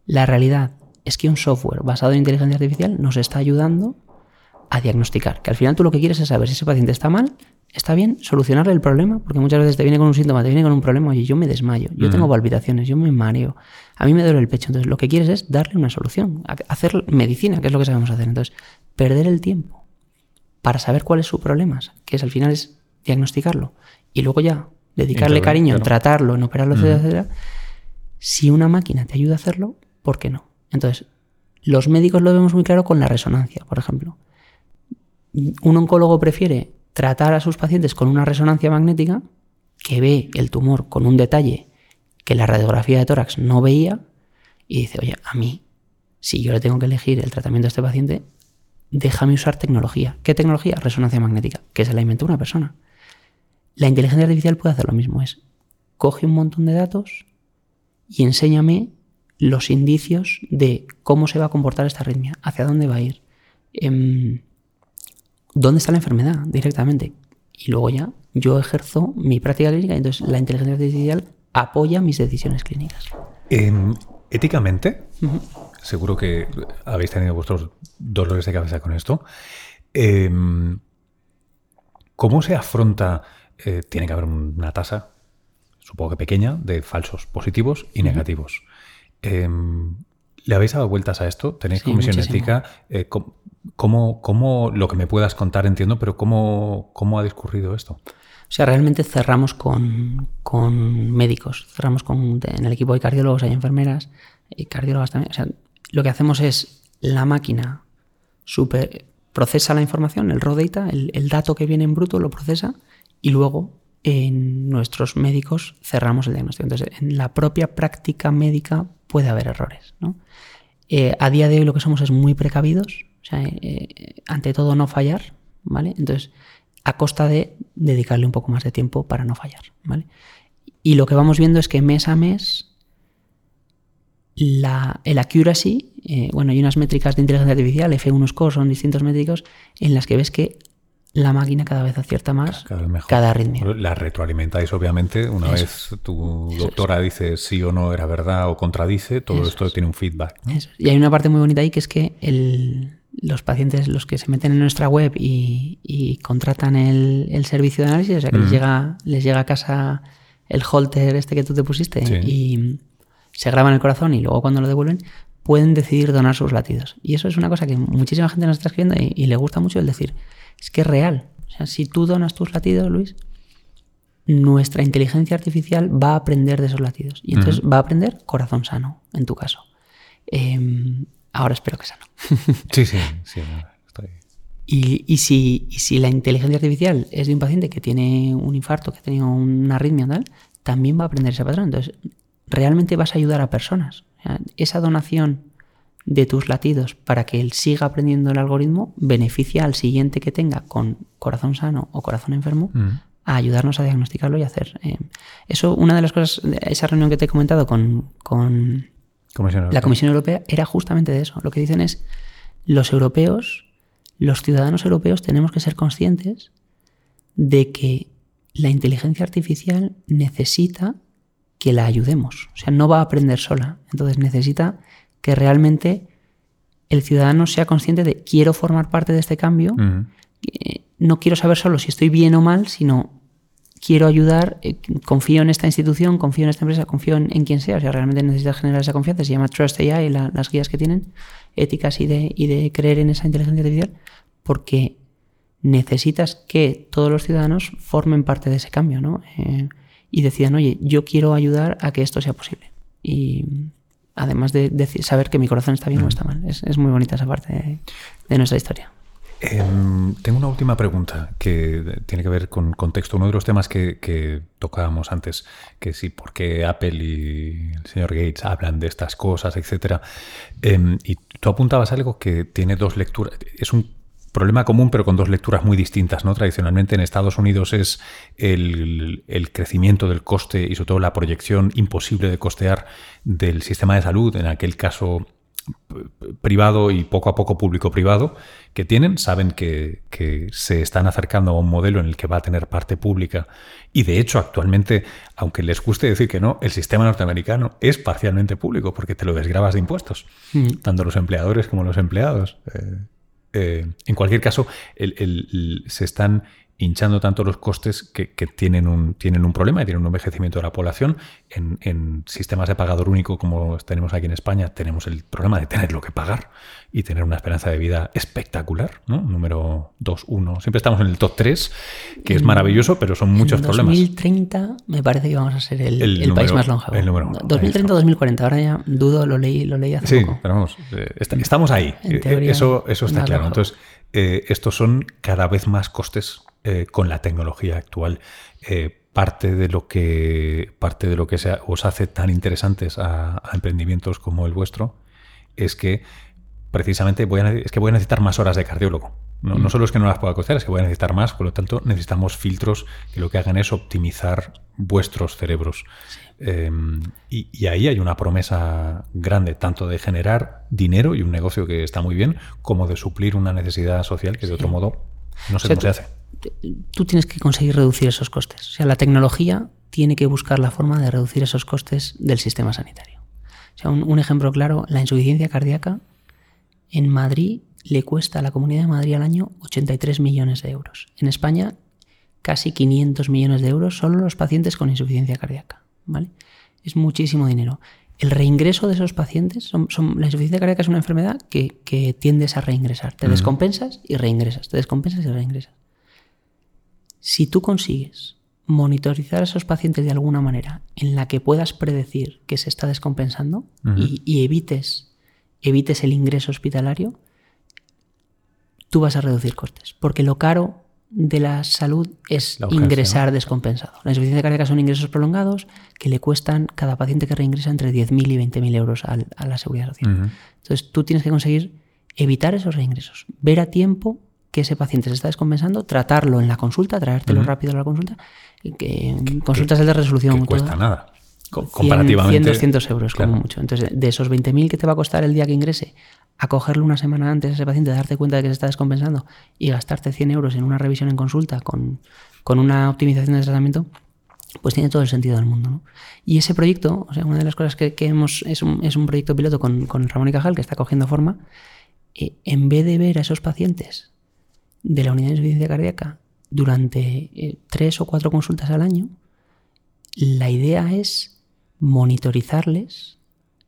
la realidad es que un software basado en inteligencia artificial nos está ayudando a diagnosticar. Que al final tú lo que quieres es saber si ese paciente está mal está bien solucionarle el problema, porque muchas veces te viene con un síntoma, te viene con un problema, oye, yo me desmayo, yo tengo palpitaciones, yo me mareo, a mí me duele el pecho. Entonces, lo que quieres es darle una solución, hacer medicina, que es lo que sabemos hacer. Entonces, perder el tiempo para saber cuál es su problema, que es al final es diagnosticarlo, y luego ya dedicarle cariño en tratarlo, en operarlo, etcétera, etcétera. Si una máquina te ayuda a hacerlo, ¿por qué no? Entonces, los médicos lo vemos muy claro con la resonancia, por ejemplo. Un oncólogo prefiere tratar a sus pacientes con una resonancia magnética que ve el tumor con un detalle que la radiografía de tórax no veía y dice, oye, a mí, si yo le tengo que elegir el tratamiento a este paciente, déjame usar tecnología. ¿Qué tecnología? Resonancia magnética, que se la inventó una persona. La inteligencia artificial puede hacer lo mismo, es coge un montón de datos y enséñame los indicios de cómo se va a comportar esta arritmia, hacia dónde va a ir. Em, dónde está la enfermedad directamente. Y luego ya yo ejerzo mi práctica clínica y entonces la inteligencia artificial apoya mis decisiones clínicas. Em, éticamente, seguro que habéis tenido vuestros dolores de cabeza con esto. Em, ¿Cómo se afronta? Eh, tiene que haber una tasa, supongo que pequeña, de falsos positivos y negativos. ¿Le habéis dado vueltas a esto? ¿Tenéis comisión ética? Eh, ¿cómo, lo que me puedas contar entiendo, pero cómo, cómo ha discurrido esto? O sea, realmente cerramos con, médicos, cerramos con, en el equipo de cardiólogos, hay enfermeras y cardiólogas también. O sea, lo que hacemos es la máquina super, procesa la información, el raw data, el, el dato que viene en bruto lo procesa y luego en nuestros médicos cerramos el diagnóstico. Entonces, en la propia práctica médica puede haber errores. ¿no? Eh, a día de hoy lo que somos es muy precavidos, o sea, eh, eh, ante todo no fallar, ¿vale? Entonces, a costa de dedicarle un poco más de tiempo para no fallar, ¿vale? Y lo que vamos viendo es que mes a mes la, el accuracy, bueno, hay unas métricas de inteligencia artificial, F1 score, son distintos métricos, en las que ves que la máquina cada vez acierta más cada, vez cada arritmia. La retroalimentáis, obviamente. Una vez tu doctora dice sí o no era verdad o contradice, todo esto tiene un feedback. Y hay una parte muy bonita ahí que es que los pacientes, los que se meten en nuestra web y, contratan el, servicio de análisis, o sea que les, llega, les llega a casa el holter este que tú te pusiste y se graban el corazón y luego cuando lo devuelven pueden decidir donar sus latidos. Y eso es una cosa que muchísima gente nos está escribiendo y le gusta mucho el decir es que es real. O sea, si tú donas tus latidos, Luis, nuestra inteligencia artificial va a aprender de esos latidos. Y entonces va a aprender corazón sano, en tu caso. Em, ahora espero que sano. sí, sí, sí. Y, si, si, la inteligencia artificial es de un paciente que tiene un infarto, que ha tenido una arritmia tal, también va a aprender ese patrón. Entonces, realmente vas a ayudar a personas. Esa donación de tus latidos para que él siga aprendiendo el algoritmo beneficia al siguiente que tenga con corazón sano o corazón enfermo Mm. a ayudarnos a diagnosticarlo y hacer. eh, eso, una de las cosas, esa reunión que te he comentado con, con Comisión la. Comisión Europea era justamente de eso. Lo que dicen es, los europeos, los ciudadanos europeos tenemos que ser conscientes de que la inteligencia artificial necesita que la ayudemos. O sea, no va a aprender sola. Entonces necesita que realmente el ciudadano sea consciente de quiero formar parte de este cambio. Eh, no quiero saber solo si estoy bien o mal, sino quiero ayudar, eh, confío en esta institución, confío en esta empresa, confío en, en quien sea. O sea, realmente necesitas generar esa confianza. Se llama Trust AI, la- las guías que tienen, éticas y de, y de creer en esa inteligencia artificial, porque necesitas que todos los ciudadanos formen parte de ese cambio, ¿no? Eh, y decidan, oye, yo quiero ayudar a que esto sea posible. Y además de, decir- saber que mi corazón está bien o está mal. Es, es muy bonita esa parte de, de nuestra historia. Em, tengo una última pregunta que tiene que ver con contexto. Uno de los temas que, que tocábamos antes, que sí, por qué Apple y el señor Gates hablan de estas cosas, etcétera. Em, y tú apuntabas algo que tiene dos lecturas. Es un problema común, pero con dos lecturas muy distintas. ¿no? Tradicionalmente en Estados Unidos es el, el crecimiento del coste y sobre todo la proyección imposible de costear del sistema de salud, en aquel caso privado y poco a poco público-privado que tienen, saben que, que se están acercando a un modelo en el que va a tener parte pública y de hecho actualmente, aunque les guste decir que no, el sistema norteamericano es parcialmente público porque te lo desgrabas de impuestos, tanto los empleadores como los empleados. Eh, eh, en cualquier caso, el- el- el- se están hinchando tanto los costes que, que tienen, un, tienen un problema y tienen un envejecimiento de la población. En, en sistemas de pagador único como tenemos aquí en España, tenemos el problema de tenerlo que pagar y tener una esperanza de vida espectacular, ¿no? Número 2, 1. Siempre estamos en el top 3, que es maravilloso, pero son muchos en problemas. 2030 me parece que vamos a ser el, El el país número- más longevo. el número uno. 2030 o 2040, ahora ya dudo, lo leí, lo leí hace Sí, poco. pero vamos, eh, est- estamos ahí. En teoría, eso, eso está claro. longevo. Entonces, eh, estos son cada vez más costes eh, con la tecnología actual. Eh, parte de lo que, parte de lo que se- os hace tan interesantes a, a emprendimientos como el vuestro es que precisamente voy a, es que voy a necesitar más horas de cardiólogo. No, no solo es que no las pueda costear, es que voy a necesitar más, por lo tanto necesitamos filtros que lo que hagan es optimizar vuestros cerebros. Eh, y, y ahí hay una promesa grande, tanto de generar dinero y un negocio que está muy bien, como de suplir una necesidad social que de otro modo no sé O sea, cómo se hace. Tú tienes que conseguir reducir esos costes. O sea, la tecnología tiene que buscar la forma de reducir esos costes del sistema sanitario. O sea, un, un ejemplo claro, la insuficiencia cardíaca en Madrid le cuesta a la Comunidad de Madrid al año 83 millones de euros. En España, casi 500 millones de euros solo los pacientes con insuficiencia cardíaca. ¿vale? Es muchísimo dinero. El reingreso de esos pacientes, son, son- la insuficiencia cardíaca es una enfermedad que, que tiendes a reingresar. Te descompensas y reingresas, te descompensas y reingresas. Si tú consigues monitorizar a esos pacientes de alguna manera en la que puedas predecir que se está descompensando y, y evites, evites el ingreso hospitalario, tú vas a reducir costes. Porque lo caro de la salud es La ingresar descompensado. La insuficiencia cardíaca son ingresos prolongados que le cuestan cada paciente que reingresa entre 10.000 y 20.000 euros al- a la seguridad social. Entonces tú tienes que conseguir evitar esos reingresos, ver a tiempo que ese paciente se está descompensando, tratarlo en la consulta, traértelo rápido a la consulta, y que, consultas de resolución. Que cuesta nada. Co- 100, comparativamente. 100, 200 euros Claro. como mucho. Entonces, de esos 20.000 que te va a costar el día que ingrese, acogerlo una semana antes a ese paciente, darte cuenta de que se está descompensando y gastarte 100 euros en una revisión en consulta con, con una optimización del tratamiento, pues tiene todo el sentido del mundo. ¿no? Y ese proyecto, o sea, una de las cosas que, que hemos, es un, es un proyecto piloto con, con Ramón y Cajal que está cogiendo forma, eh, en vez de ver a esos pacientes de la unidad de insuficiencia cardíaca durante eh, tres o cuatro consultas al año, la idea es monitorizarles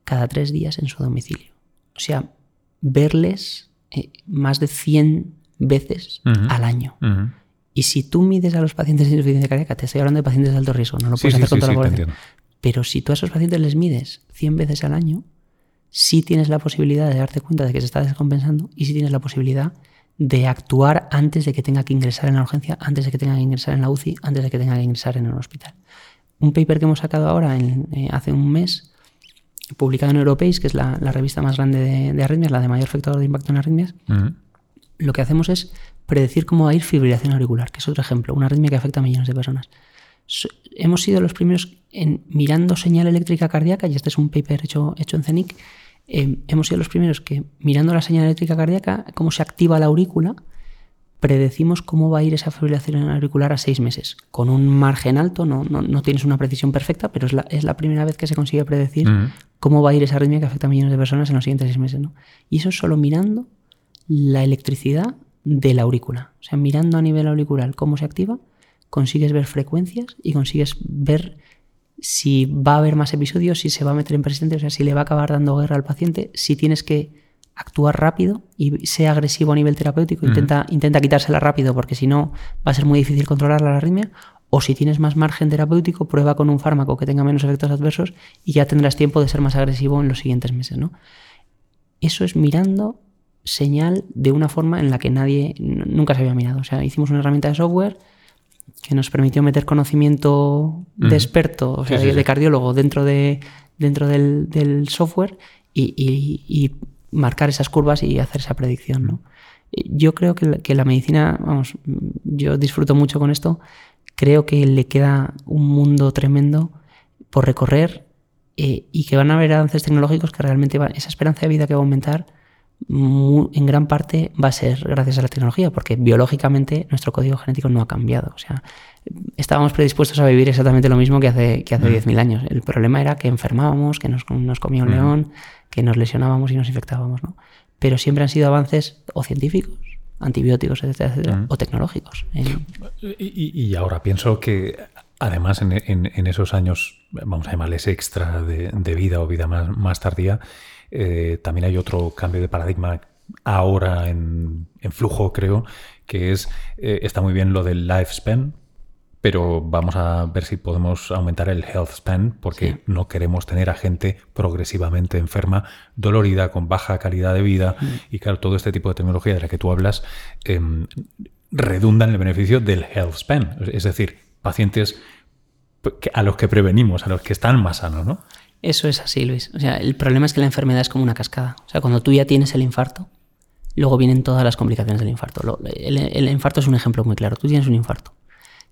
cada tres días en su domicilio. O sea, verles eh, más de 100 veces al año. Y si tú mides a los pacientes de insuficiencia cardíaca, te estoy hablando de pacientes de alto riesgo, no lo puedes sí, hacer sí, con toda sí, la población. Pero si tú a esos pacientes les mides 100 veces al año, sí tienes la posibilidad de darte cuenta de que se está descompensando y sí tienes la posibilidad de actuar antes de que tenga que ingresar en la urgencia, antes de que tenga que ingresar en la UCI, antes de que tenga que ingresar en un hospital. Un paper que hemos sacado ahora, en- eh, hace un mes, publicado en Europeis, que es la, revista más grande de, arritmias, la de mayor factor de impacto en arritmias, lo que hacemos es predecir cómo va a ir fibrilación auricular, que es otro ejemplo, una arritmia que afecta a millones de personas. hemos sido los primeros en mirando señal eléctrica cardíaca, y este es un paper hecho, hecho en CENIC, eh, hemos sido los primeros que mirando la señal eléctrica cardíaca, cómo se activa la aurícula, predecimos cómo va a ir esa fibrilación auricular a seis meses. Con un margen alto, no, no, tienes una precisión perfecta, pero es la, es la, primera vez que se consigue predecir cómo va a ir esa arritmia que afecta a millones de personas en los siguientes seis meses. ¿no? Y eso solo mirando la electricidad de la aurícula. O sea, mirando a nivel auricular cómo se activa, consigues ver frecuencias y consigues ver si va a haber más episodios, si se va a meter en persistente, o sea, si le va a acabar dando guerra al paciente, si tienes que actuar rápido y sea agresivo a nivel terapéutico, intenta, intenta quitársela rápido porque si no va a ser muy difícil controlar la arritmia, o si tienes más margen terapéutico, prueba con un fármaco que tenga menos efectos adversos y ya tendrás tiempo de ser más agresivo en los siguientes meses. ¿no? Eso es mirando señal de una forma en la que nadie nunca se había mirado. O sea, hicimos una herramienta de software que nos permitió meter conocimiento de experto, o sea, de, cardiólogo dentro, de, dentro del, software y marcar esas curvas y hacer esa predicción. ¿no? Yo creo que la, medicina, vamos, yo disfruto mucho con esto, creo que le queda un mundo tremendo por recorrer eh, y que van a haber avances tecnológicos que realmente esa esperanza de vida que va a aumentar en gran parte va a ser gracias a la tecnología, porque biológicamente nuestro código genético no ha cambiado. O sea, estábamos predispuestos a vivir exactamente lo mismo que hace, que hace 10.000 años. El problema era que enfermábamos, que nos, nos comía un león, que nos lesionábamos y nos infectábamos, ¿no? Pero siempre han sido avances o científicos, antibióticos, etcétera, etcétera, o tecnológicos. Y, ahora pienso que además en, esos años, vamos a llamarles extra de, vida o vida más, más tardía, eh, también hay otro cambio de paradigma ahora en, flujo, creo, que es, eh, está muy bien lo del lifespan, pero vamos a ver si podemos aumentar el health span porque no queremos tener a gente progresivamente enferma, dolorida, con baja calidad de vida mm. y claro, todo este tipo de tecnología de la que tú hablas em, redunda en el beneficio del health span, es decir, pacientes a los que prevenimos, a los que están más sanos, ¿no? Eso es así, Luis. O sea, el problema es que la enfermedad es como una cascada. O sea, cuando tú ya tienes el infarto, luego vienen todas las complicaciones del infarto. El, infarto es un ejemplo muy claro. Tú tienes un infarto.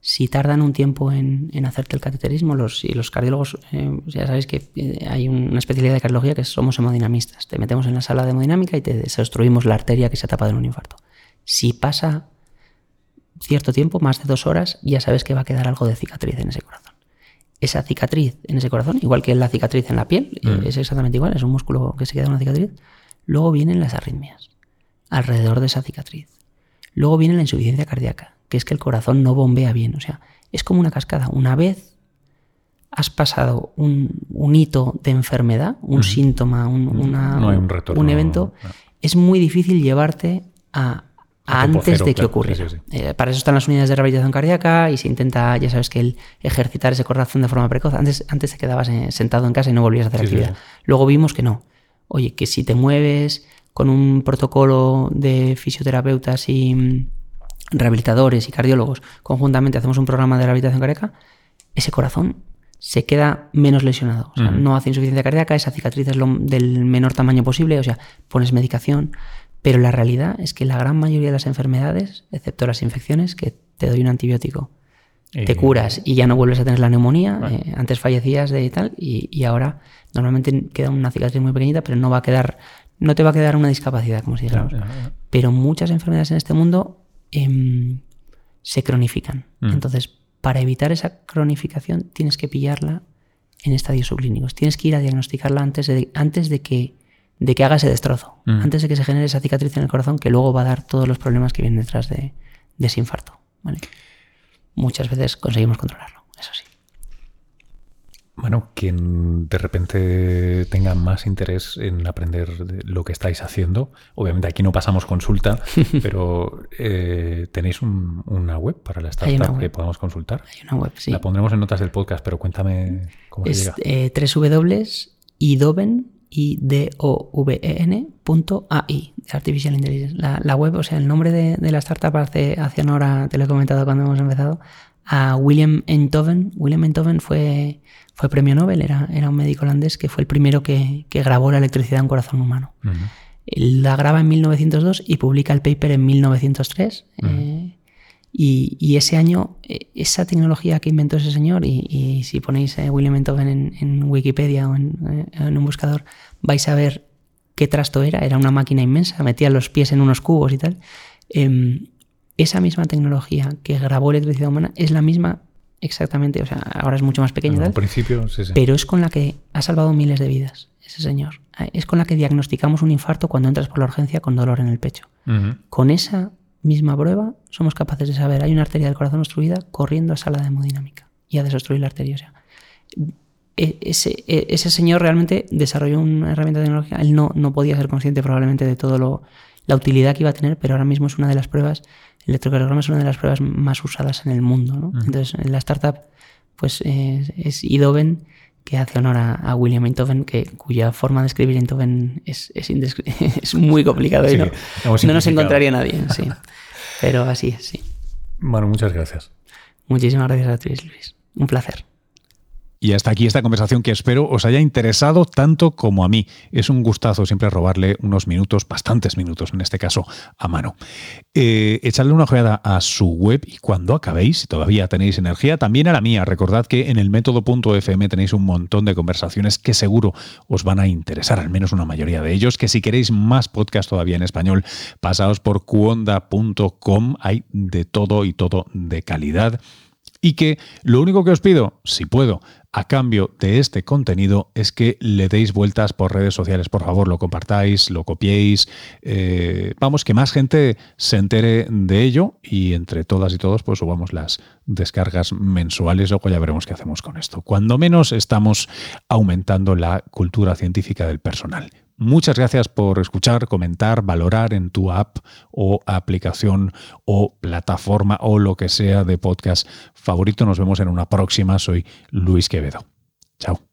Si tardan un tiempo en, hacerte el cateterismo, los, y los cardiólogos, eh, ya sabéis que eh, hay una especialidad de cardiología que somos hemodinamistas. Te metemos en la sala de hemodinámica y te desobstruimos la arteria que se ha tapado en un infarto. Si pasa cierto tiempo, más de dos horas, ya sabes que va a quedar algo de cicatriz en ese corazón esa cicatriz en ese corazón, igual que la cicatriz en la piel, mm. es exactamente igual, es un músculo que se queda en una cicatriz. Luego vienen las arritmias, alrededor de esa cicatriz. Luego viene la insuficiencia cardíaca, que es que el corazón no bombea bien. O sea, es como una cascada. Una vez has pasado un, hito de enfermedad, un síntoma, un, un, evento, es muy difícil llevarte a, antes de que ocurriera. Eh, para eso están las unidades de rehabilitación cardíaca y se intenta, ya sabes que el ejercitar ese corazón de forma precoz. Antes, antes te quedabas eh, sentado en casa y no volvías a hacer actividad. Luego vimos que no. Oye, que si te mueves con un protocolo de fisioterapeutas y mm, rehabilitadores y cardiólogos, conjuntamente hacemos un programa de rehabilitación cardíaca, ese corazón se queda menos lesionado. O sea, no hace insuficiencia cardíaca, esa cicatriz es lo, del menor tamaño posible, o sea, pones medicación, pero la realidad es que la gran mayoría de las enfermedades, excepto las infecciones, que te doy un antibiótico, te curas y ya no vuelves a tener la neumonía, eh, antes fallecías de tal, y, ahora normalmente queda una cicatriz muy pequeñita, pero no va a quedar, no te va a quedar una discapacidad, como si dijéramos. Pero muchas enfermedades en este mundo em, se cronifican. Mm. Entonces, para evitar esa cronificación, tienes que pillarla en estadios subclínicos. Tienes que ir a diagnosticarla antes de, antes de que de que haga ese destrozo, mm. antes de que se genere esa cicatriz en el corazón que luego va a dar todos los problemas que vienen detrás de, ese infarto. Muchas veces conseguimos controlarlo, eso sí. Bueno, quien de repente tenga más interés en aprender lo que estáis haciendo, obviamente aquí no pasamos consulta, pero eh, tenéis una web para la startup que podamos consultar. Hay una web, sí. La pondremos en notas del podcast, pero cuéntame cómo es, se llega. Eh, www.idoven i-d-o-v-e-n.ai, Artificial Intelligence. La, web, o sea, el nombre de, la startup hace, hace una hora, te lo he comentado cuando hemos empezado, a William Enthoven. William Enthoven fue fue premio Nobel, era, era un médico holandés que fue el primero que, grabó la electricidad en corazón humano. La graba en 1902 y publica el paper en 1903. Eh, y, ese año, eh, esa tecnología que inventó ese señor, y, si ponéis William Enthoven en, Wikipedia o en, un buscador, vais a ver qué trasto era. Era una máquina inmensa, metía los pies en unos cubos y tal. Em, esa misma tecnología que grabó electricidad humana es la misma exactamente, o sea, ahora es mucho más pequeña, principio, pero es con la que ha salvado miles de vidas ese señor. Es con la que diagnosticamos un infarto cuando entras por la urgencia con dolor en el pecho. Con esa misma prueba somos capaces de saber, hay una arteria del corazón obstruida corriendo a sala de hemodinámica y a desobstruir la arteria. O sea, e, ese, e, ese, señor realmente desarrolló una herramienta tecnológica, él no, no podía ser consciente probablemente de todo lo la utilidad que iba a tener, pero ahora mismo es una de las pruebas el electrocardiograma es una de las pruebas más usadas en el mundo. ¿no? Entonces, en la startup, pues es Idoven que hace honor a, William Einthoven, que, cuya forma de escribir Einthoven es, es, es muy complicado y no, no nos encontraría nadie. Sí. Pero así es, sí. Bueno, muchas gracias. Muchísimas gracias a ti, Luis. Un placer. Y hasta aquí esta conversación que espero os haya interesado tanto como a mí. Es un gustazo siempre robarle unos minutos, bastantes minutos en este caso, a mano. Eh, una ojeada a su web y cuando acabéis, si todavía tenéis energía, también a la mía. Recordad que en el método.fm tenéis un montón de conversaciones que seguro os van a interesar, al menos una mayoría de ellos. Que si queréis más podcast todavía en español, pasaos por cuonda.com. Hay de todo y todo de calidad. Y que lo único que os pido, si puedo, a cambio de este contenido es que le deis vueltas por redes sociales, por favor, lo compartáis, lo copiéis, eh, vamos, que más gente se entere de ello y entre todas y todos pues subamos las descargas mensuales, luego ya veremos qué hacemos con esto. Cuando menos estamos aumentando la cultura científica del personal. Muchas gracias por escuchar, comentar, valorar en tu app o aplicación o plataforma o lo que sea de podcast favorito. Nos vemos en una próxima. Soy Luis Quevedo. Chao.